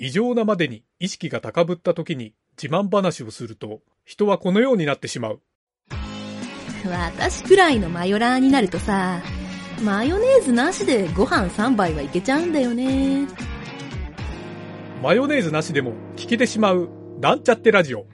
異常なまでに意識が高ぶった時に自慢話をすると人はこのようになってしまう。私くらいのマヨラーになるとさ、マヨネーズなしでご飯3杯はいけちゃうんだよね。マヨネーズなしでも聞けてしまう、なんちゃってラジオ。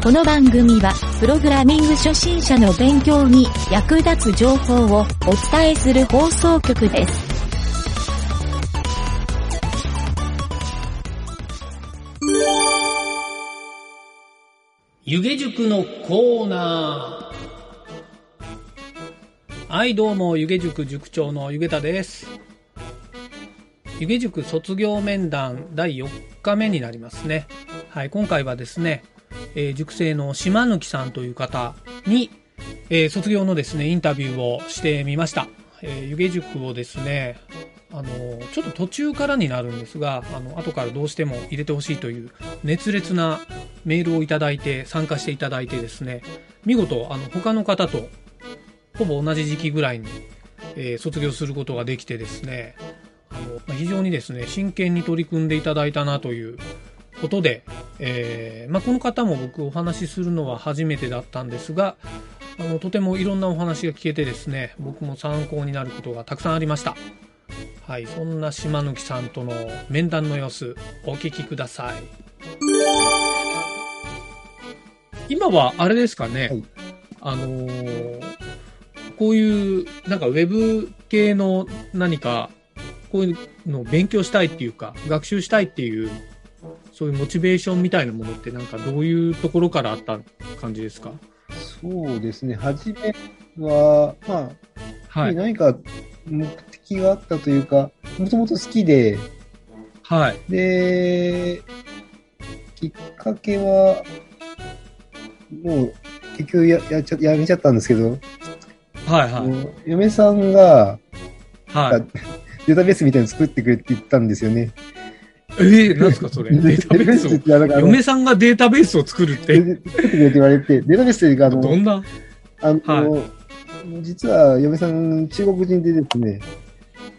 この番組は、プログラミング初心者の勉強に役立つ情報をお伝えする放送局です。湯気塾のコーナー。はい、どうも、湯気塾塾長の湯気田です。湯気塾卒業面談第4日目になりますね。はい、今回はですね、えー塾生の島貫さんという方に、えー卒業のですね、インタビューをしてみました。えー湯気塾をですね、あの、ちょっと途中からになるんですが、あの、後からどうしても入れてほしいという熱烈なメールをいただいて、参加していただいてですね、見事、あの、他の方と、ほぼ同じ時期ぐらいに、えー卒業することができてですね、あの、非常にですね、真剣に取り組んでいただいたなということで、えーまあ、この方も僕お話しするのは初めてだったんですが、あの、とてもいろんなお話が聞けてですね、僕も参考になることがたくさんありました。はい、そんな島貫さんとの面談の様子、お聞きください。今はあれですかね、はいあのーこういう、なんかウェブ系の何か、こういうのを勉強したいっていうか、学習したいっていう、そういうモチベーションみたいなものってなんかどういうところからあった感じですか？そうですね、初めは、まあ、はい。何か目的があったというか、もともと好きで、はい。で、きっかけは、もう結局ややっちゃやめちゃったんですけど、はいはい。嫁さんがはい。データベースみたいなの作ってくれって言ったんですよね。えー、なんですかそれ？データベースを？嫁さんがデータベースを作るって、ってくれって言われて、データベースというか、あの、どんな？あの、は実は嫁さん中国人でですね、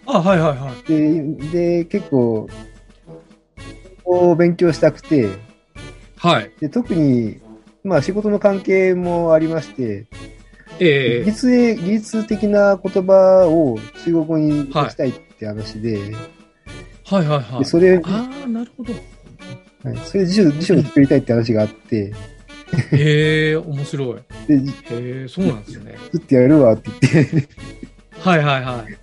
あ、はいはいはい。で、で結構、を勉強したくて、はい。で特に、まあ仕事の関係もありまして、え技術へ技術的な言葉を中国語にはい。したいって話で、ー、はいはいはい。でそれ、ああ、なるほど。はい、それで辞書辞書を作りたいって話があって、へえ、面白い。で、へえ、そうなんですね。作ってやるわって言って、ではいはいはい。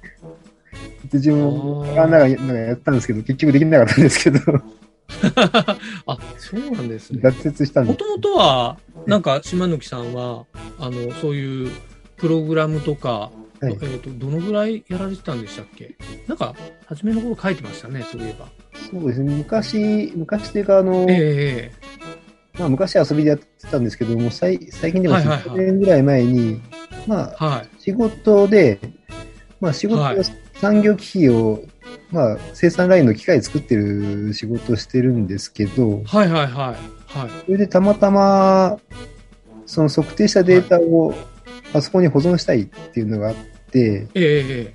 自分も、あなんかなんかやったんですけど、結局できなかったんですけど、あ、そうなんですね。脱折したんでもともとは、なんか、島貫さんは、あの、そういうプログラムとか、はいえっ、と、どのぐらいやられてたんでしたっけ？なんか、初めの頃書いてましたね、そういえば。そうですね、昔、昔というか、あの、ええまあ、昔遊びでやってたんですけども、最最近でもはいはいはい10年ぐらい前に、まあ、はい。仕事で、まあ、仕事は産業機器を、まあ、生産ラインの機械作ってる仕事をしてるんですけど、はいはいはい。はい。それでたまたま、その測定したデータをパソコンに保存したいっていうのがあって、ええええ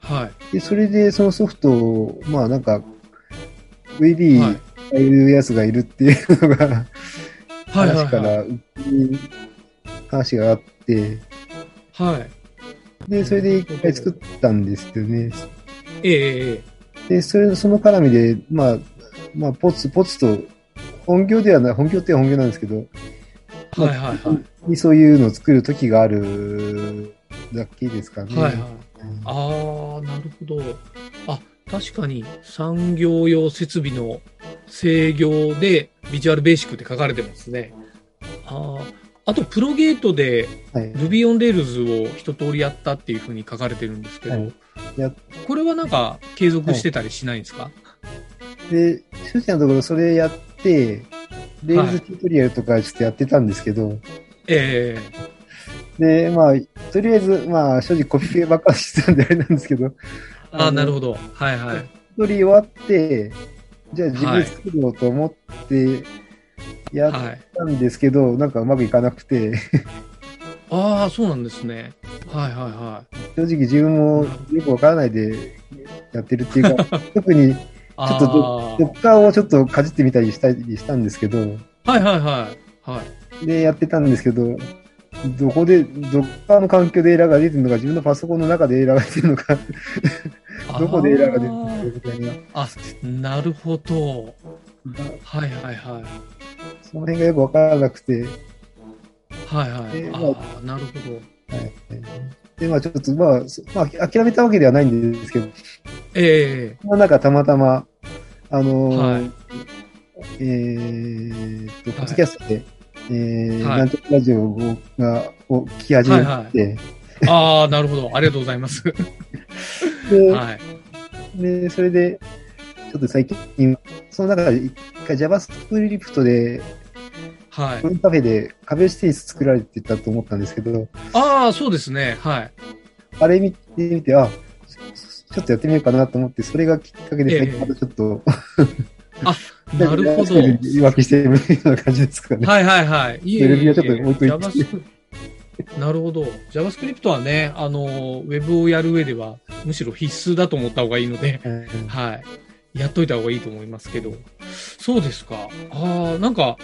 はい。で、それでそのソフトを、まあなんか、VB はい。がいるやつがいるっていうのが、はい話から、話があって、い。はい。で、それで一回作ったんですよね。ええええで、それ、その絡みで、まあ、まあ、ポツポツと、本業ではない、本業って本業なんですけど、はいはいはい。にそういうのを作る時があるだけですかね。はいはい。ああ、なるほど。あ、確かに産業用設備の制御で Visual Basic って書かれてますね。ああ、あと Progate ではい。Ruby on Rails を一通りやったっていうふうに書かれてるんですけど、はいやこれはなんか継続してたりしないんですか、で、正直なところそれやって、 Rails チュートリアルとかちょっとやってたんですけど、えで、まあ、とりあえず、まあ、正直コピペばっかりしてたんであれなんですけど、えああ、なるど。ほど。はいはい。一人終わって、じゃあ自分で作ろうと思ってやっはい。たんですけど、なんかうまくいかなくて、ああ、そうなんですね。はいはいは正直自分もよくわからないでやってるっていうか、特にい。ちょっとあドッカーをちょっとかじってみたりしたりしたんですけど、あはいはいはい。はい。でやってたんですけど、どこで、ドッカーの環境でエラーが出てるのか、自分のパソコンの中でエラーが出てるのか、どこでエラーが出てるのかみたいな。あーなるほど。だはいはいはい。その辺がよくわからなくて、はいはい。えーああ、なるほど。はい。で、まあちょっと、まあ、そまあ、諦めたわけではないんですけど、ええその中たまたま、あのーはいえーっと、ポッドキャストで、えーはいなんとかラジオをがを聞き始めて、はいああ、なるほど。ありがとうございます。ではい。で、それで、ちょっと最近、その中で一回 JavaScript で、はいコ。インカフェで壁打ちテニス作られてたと思ったんですけど、ああ、そうですね。はい。あれ見てみて、あ、ちょっとやってみようかなと思って、それがきっかけで、ええ最近またちょっと、なるほど。言い訳してるような感じですかね。はいはいはい。いえいえいえテレビはちょっと置いなるほど。JavaScript はね、あの、ウェブをやる上では、むしろ必須だと思った方がいいので、うんはい。やっといた方がいいと思いますけど。そうですか。ああ、なんか、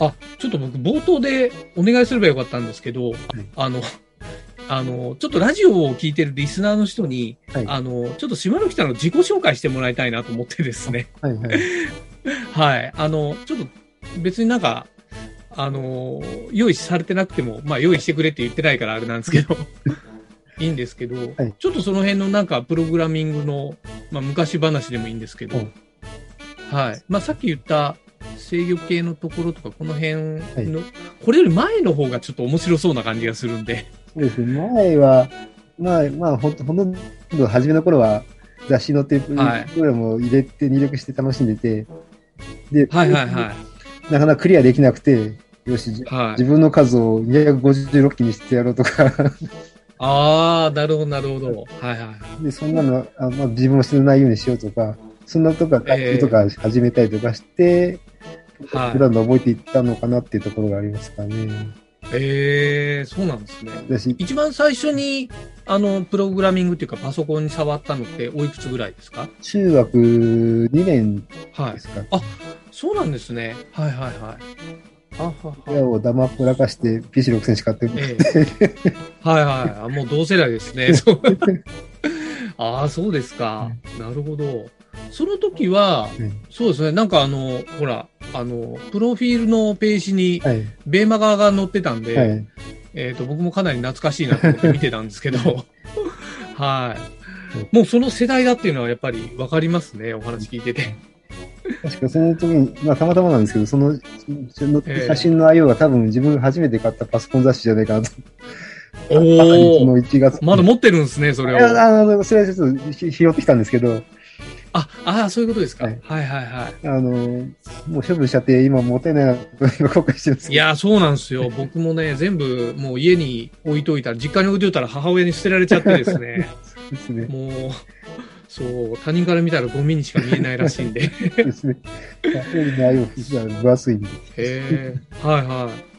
あ、ちょっと僕冒頭でお願いすればよかったんですけど、あの、あの、ちょっとラジオを聞いてるリスナーの人に、はいあの、ちょっと島の北の自己紹介してもらいたいなと思ってですね。はいはい。はい。あの、ちょっと別になんか、あの、用意されてなくても、まあ用意してくれって言ってないからあれなんですけど、いいんですけど、はいちょっとその辺のなんかプログラミングの、まあ昔話でもいいんですけど、うんはい。まあさっき言った制御系のところとか、この辺の、はいこれより前の方がちょっと面白そうな感じがするんで、そうですね。前は、まあ、まあ、ほんと、ほとんど初めの頃は、雑誌のテープ、はいプログラムを入れて入力して楽しんでて、で、はいはいはい。なかなかクリアできなくて、よし、じはい自。分の数を256機にしてやろうとか、ああ、なるほどなるほど。はいはい。で、そんなの、あまあ、自分も死なないようにしようとか、そんなとか、ええとか始めたりとかして、はい普段の覚えていったのかなっていうところがありますかね。ええそうなんですね。一番最初に、あの、プログラミングっていうかパソコンに触ったのっておいくつぐらいですか？中学2年はい。ですか。そうなんですね。はいはいはい。あは親は。をだまくらかして PC6000 し買って、ええはいはいあ。もう同世代ですね。ああ、そうですか。なるほど。その時は、うんそうですね。なんかあの、ほら、あの、プロフィールのページに、はい。ベーマガが載ってたんで、はい。えっ、と、僕もかなり懐かしいなと思って見てたんですけど、はい。もうその世代だっていうのはやっぱり分かりますね、お話聞いてて。確かその時に、まあ、たまたまなんですけど、その写真の IO が多分自分が初めて買ったパソコン雑誌じゃないかなと。おそーの1月。まだ持ってるんですね、それを。いやあの、それはちょっとひ拾ってきたんですけど、あ、ああ、そういうことですか？ははいい、はい、はいあの、もう処分しちゃって、今もったいないなと今後悔してるんです。いやー、そうなんですよ。僕もね、全部もう家に置いといたら、実家に置いといたら母親に捨てられちゃってですね。ですね。もう、そう、他人から見たらゴミにしか見えないらしいんで。へですね。分厚いんで。え。はいはい。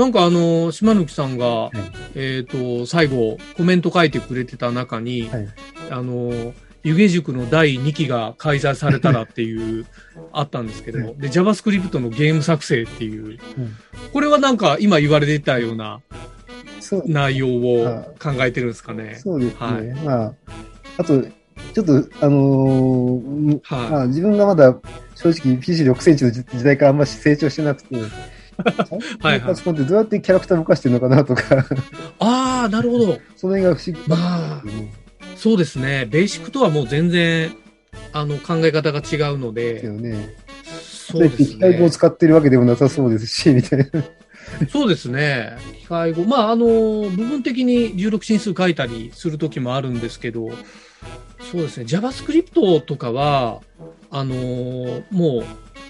なんかあの、島貫さんが、いえっ、と、最後、コメント書いてくれてた中に、はいあの、湯気塾の第2期が開催されたらっていう、あったんですけど、で、JavaScript のゲーム作成っていう、これはなんか今言われてたような内容を考えてるんですかね。そうですね。はい。まあ、あと、ちょっと、あのーはい。まあ、自分がまだ正直 PC6 センチの時時代からあんまり成長してなくて、はいはい。パソコンってどうやってキャラクター動かしてるのかなとか、ああ、なるほど。その辺が不思議。まあそうですね。ベーシックとはもう全然、あの、考え方が違うのでね。そうです機械語をね。使ってるわけでもなさそうですし、みたいな。そうですね。機械語。まあ、あの、部分的に16進数書いたりするときもあるんですけど、そうですね。JavaScript とかは、あのーもう、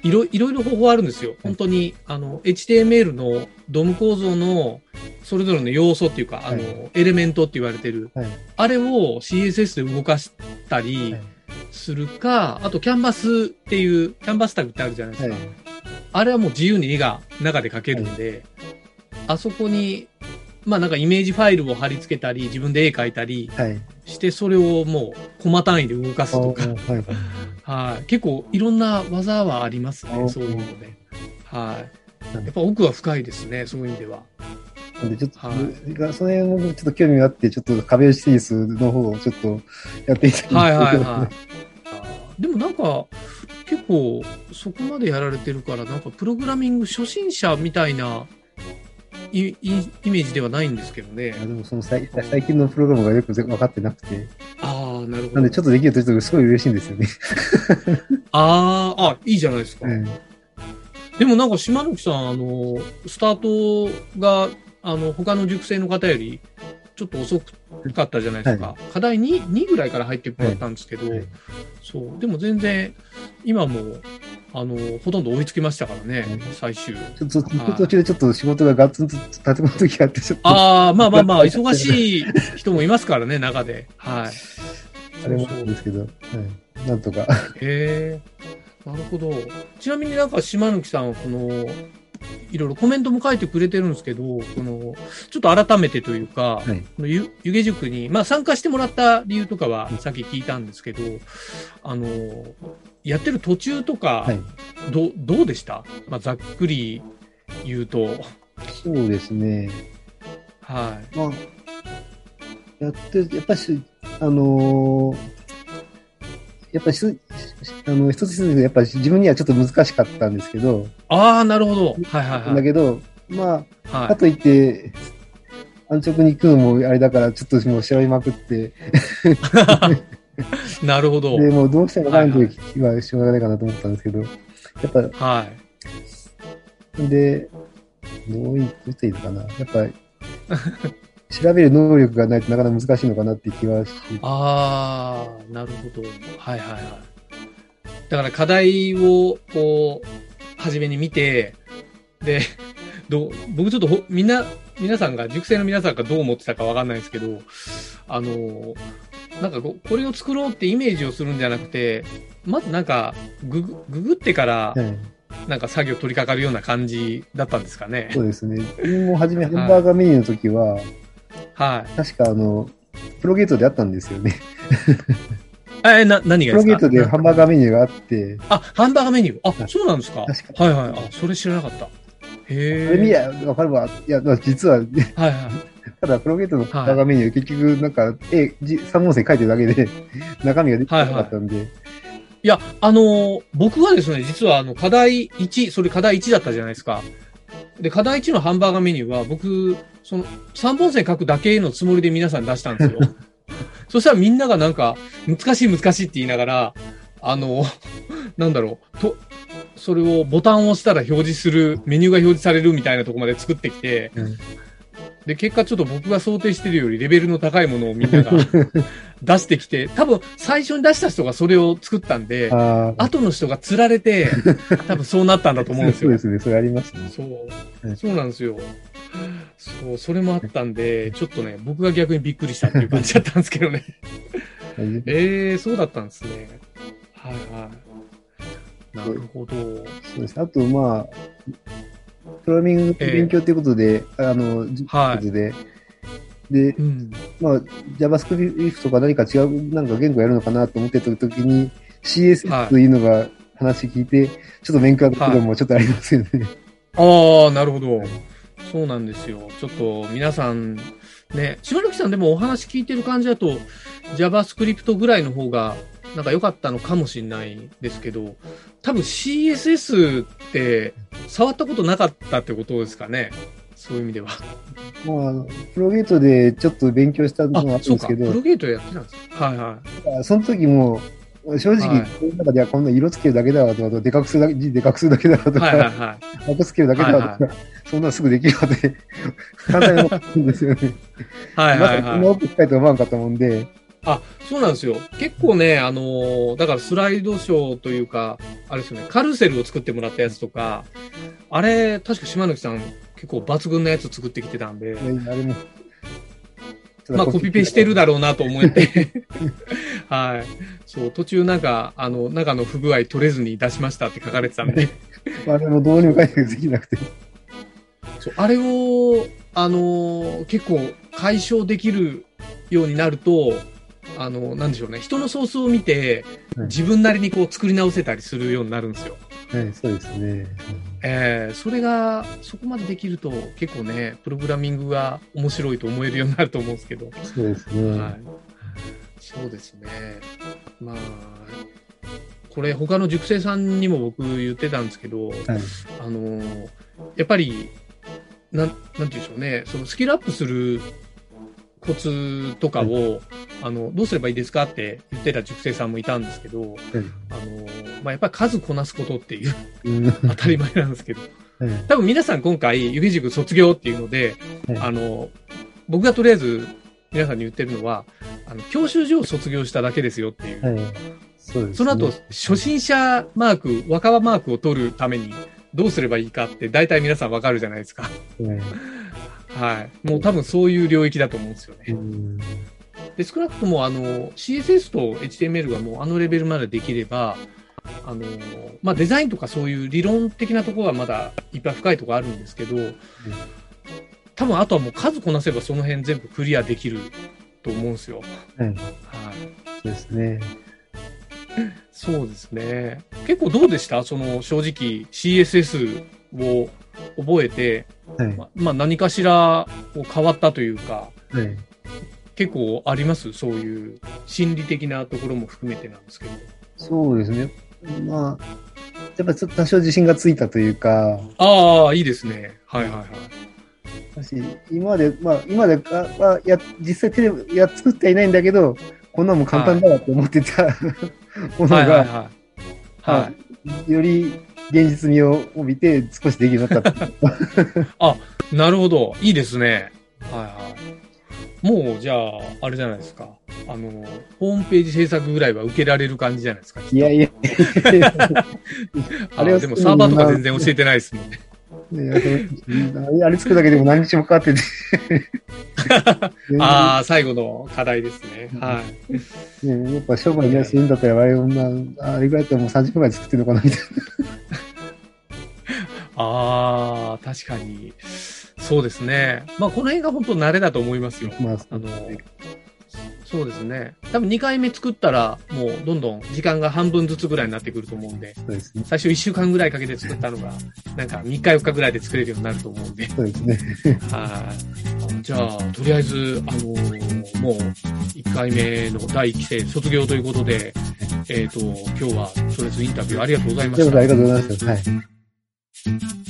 いろいろいろ方法あるんですよ。本当に、あの、HTML の DOM 構造のそれぞれの要素っていうか、あの、はエレメントって言われてる、はいあれを CSS で動かしたり、はいするか、あとキャンバスっていう、キャンバスタグってあるじゃないですか。はいあれはもう自由に絵が中で描けるんで、あそこに、まあなんかイメージファイルを貼り付けたり、自分で絵描いたりはい。して、それをもうコマ単位で動かすとか、はい。結構いろんな技はありますね、あそういうので。はい。うんやっぱ奥は深いですね、そういう意味では。でちょっと、はその辺もちょっと興味があって、ちょっと壁打ちテニスの方をちょっとやっていたんですけど。はいはいはい。でもなんか、結構そこまでやられてるから、なんかプログラミング初心者みたいないいイメージではないんですけどね。でもその最最近のプログラムがよく分かってなくて、ああ、なるほど。なんでちょっとできるとちょっとすごい嬉しいんですよね。ああ、あ、いいじゃないですか。うんでもなんか島貫さん、あの、スタートが、あの、他の塾生の方より、ちょっと遅かったじゃないですか。課題 2, 2ぐらいから入ってもらったんですけど、はいそう。でも全然、今も、あの、ほとんど追いつきましたからね、うん最終。ちょっと途中でちょっと仕事がガッツンと立て込む時があって、ちょっと、ああ、まあまあまあ、忙しい人もいますからね、中で。はい。あれもあるんですけど、はい、なんとか。へえ、なるほど。ちなみになんか島貫さん、この、いろいろコメントも書いてくれてるんですけど、この、ちょっと改めてというか、はい。こ湯気塾に、まあ参加してもらった理由とかはさっき聞いたんですけど、あの、やってる途中とか、はい。どどうでした？まあざっくり言うと、そうですね。はい。まあ、やって、やっぱし、あのーやっぱりし、あの、一つ一つ、やっぱり自分にはちょっと難しかったんですけど、ああ、なるほど。はいはいはい。だけど、まあ、はかといって、安直に行くのもあれだから、ちょっともう調べまくって、い。なるほど。で、もうどうしてもわからない時はしょうがないかなと思ったんですけど、やっぱ、はい。で、どう言っていいのかな。やっぱり、調べる能力がないとなかなか難しいのかなって気はして、ああ、なるほど。はいはいはい。だから課題を、こう、初めに見て、で、どう僕ちょっとほみんな、皆さんが、塾生の皆さんがどう思ってたかわかんないですけど、あの、なんかここれを作ろうってイメージをするんじゃなくて、まずなんか、ググ、ググってから、はい、なんか作業取り掛かるような感じだったんですかね。そうですね。自分も初め、ハンバーガーメニューの時は、はい。確かあの、プロゲートであったんですよね。え、な、何がですか？プロゲートでハンバーガーメニューがあって、あ、ハンバーガーメニュー？あは、いそうなんですか？確かはいはい。あ、それ知らなかった。へえ。それ見りゃわかるわ。いや、まあ実は、はいはい。ただ、プロゲートのハンバーガーメニュー、結局、なんか、絵、じ三本線書いてるだけで、中身が出てなかったんで、いや、あのー僕はですね、実はあの、課題1、それ課題1だったじゃないですか。で、課題1のハンバーガーメニューは、僕、その、3本線書くだけのつもりで皆さん出したんですよ。そしたらみんながなんか、難しい難しいって言いながら、あの、なんだろう、と、それをボタンを押したら表示する、メニューが表示されるみたいなところまで作ってきて、うんで、結果ちょっと僕が想定してるよりレベルの高いものをみんなが 出してきて、多分最初に出した人がそれを作ったんで、後の人が釣られて、多分そうなったんだと思うんですよそうで。すね、それありますね。そうは。いそうなんですよ。そう、それもあったんで、ちょっとね、僕が逆にびっくりしたっていう感じだったんですけどね。ええー、そうだったんですね。はいはい。なるほど。そうです。あと、まあ、プログラミングの勉強ということで、あの、じはいで、で、うん。まあ、JavaScript とか何か違うなんか言語やるのかなと思ってた時に、はい CSS というのが話聞いて、ちょっと面食らったもちょっとありますよね。ああ、なるほど。そうなんですよ。ちょっと皆さん、ね、島貫さんでもお話聞いてる感じだと、JavaScript ぐらいの方が、なんか良かったのかもしれないですけど、多分 CSS って触ったことなかったってことですかね？そういう意味では。まあ、プロゲートでちょっと勉強したのがああ、そうか。るんですけど、プロゲートやってたんですはいはい。その時も、正直、はいこの中ではこんな色つけるだけだわとか、でかくするだけ、字でかくするだけだわとか、はいはいはい。赤つけるだけだわとか、そんなのすぐできるわって、簡単に思ったんですよね。はいまはいはい。さか深いとは思わなかったもんで、あ、そうなんですよ。結構ね、あのーだからスライドショーというか、あれですよね、カルセルを作ってもらったやつとか、あれ、確か島貫さん結構抜群なやつ作ってきてたんで、あれも。まあコピペしてるだろうなと思って、はい。そう、途中なんか、あの、中の不具合取れずに出しましたって書かれてたんで、あれもどうにも解決できなくて。そうあれを、あの、結構解消できるようになると、あの、なんでしょうね、人のソースを見て、はい自分なりにこう作り直せたりするようになるんですよ。はい、そうですね。えーそれが、そこまでできると、結構ね、プログラミングが面白いと思えるようになると思うんですけど。そうですね。はい。そうですね。まあ、これ他の塾生さんにも僕言ってたんですけど、はい。あのーやっぱり、なん、なんて言うんでしょうね、そのスキルアップするコツとかを、あの、どうすればいいですかって言ってた塾生さんもいたんですけど、あのーまあ、やっぱり数こなすことっていううん。当たり前なんですけど、はい。多分皆さん今回、湯気塾卒業っていうので、はいあの、僕がとりあえず皆さんに言ってるのは、あの、教習所を卒業しただけですよっていう。はい。そね。その後、初心者マーク、若葉マークを取るためにどうすればいいかって大体皆さんわかるじゃないですか。はい。はい。もう多分そういう領域だと思うんですよね。うん。で、少なくともあの、CSS と HTML がもうあのレベルまでできれば、あの、まあ、デザインとかそういう理論的なところはまだいっぱい深いところあるんですけど、多分あとはもう数こなせばその辺全部クリアできると思うんですよ。はい。はい。そうですね。そうですね。結構どうでした？その正直 CSS を覚えて、はい。ままあ何かしらこう変わったというか、はい。結構あります？そういう心理的なところも含めてなんですけど。そうですね。まあ、やっぱちょっと多少自信がついたというか、ああ、いいですね。はいはいはい。私、今まで、まあ、今まであ、まあ、や、実際テレビ、や、作ってはいないんだけど、こんなもん簡単だわって思ってた、ものが、はいはいはい。はい。より現実味を帯びて少しできなったっていう。なるほど。いいですね。はいはい。もう、じゃあ、あれじゃないですか。あの、ホームページ制作ぐらいは受けられる感じじゃないですか。いやいや。あでもサーバーとか全然教えてないですもんね。あれ作るだけでも何日もかかってて。ああ、最後の課題ですね。はい。ね、やっぱ商売に安いんだったら、あれ女、あれぐらいだったらもう30分ぐらい作ってるのかなみたい ああ、確かに。そうですね。まあ、この辺が本当慣れだと思いますよ。な。まあ、あの、そうですね。多分2回目作ったら、もうどんどん時間が半分ずつぐらいになってくると思うんで、そうですね。最初1週間ぐらいかけて作ったのが、なんか3日4日ぐらいで作れるようになると思うんで。そうですね。はい。じゃあ、とりあえず、あのーもう、1回目の第1期生卒業ということで、えっ、と、今日は、とりあえずインタビューありがとうございました。ありがとうございました。はい。